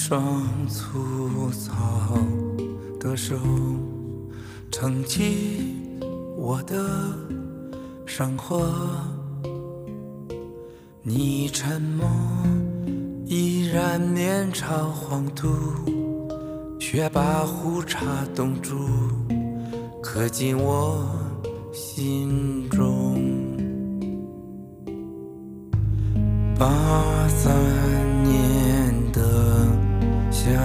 一双粗糙的手撑起我的生活，你沉默，依然面朝黄土，却把胡茬冻住，刻进我心中。八三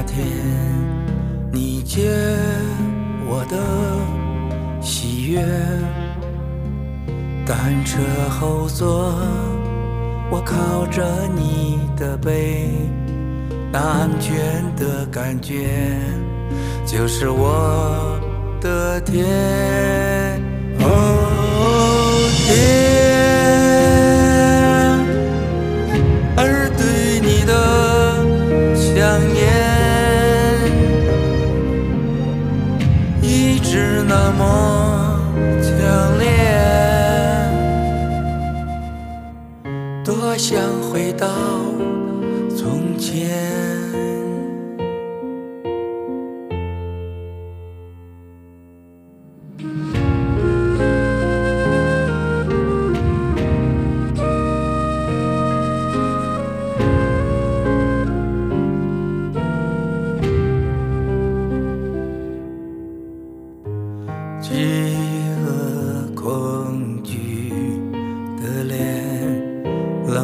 天，你借我的喜悦，单车后座，我靠着你的背，那安全的感觉就是我的天。哦，天。而对你的想念想回到从前。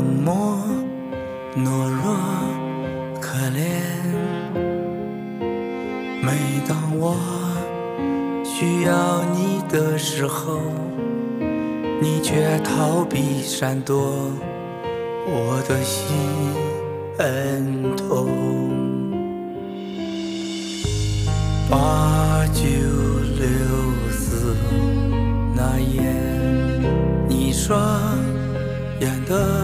冷漠、懦弱、可怜。每当我需要你的时候，你却逃避闪躲，我的心很痛。八九六四那夜，你双眼的。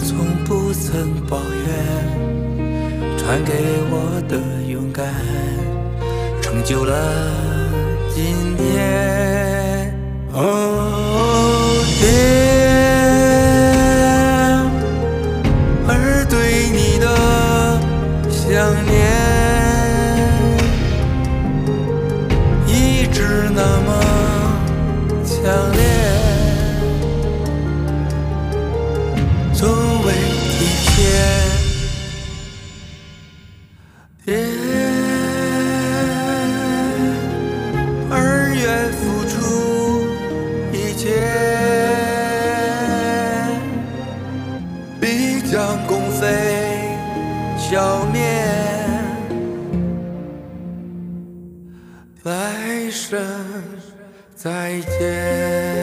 从不曾抱怨，传给我的勇敢，成就了今天。哦，天。消灭，来生再见。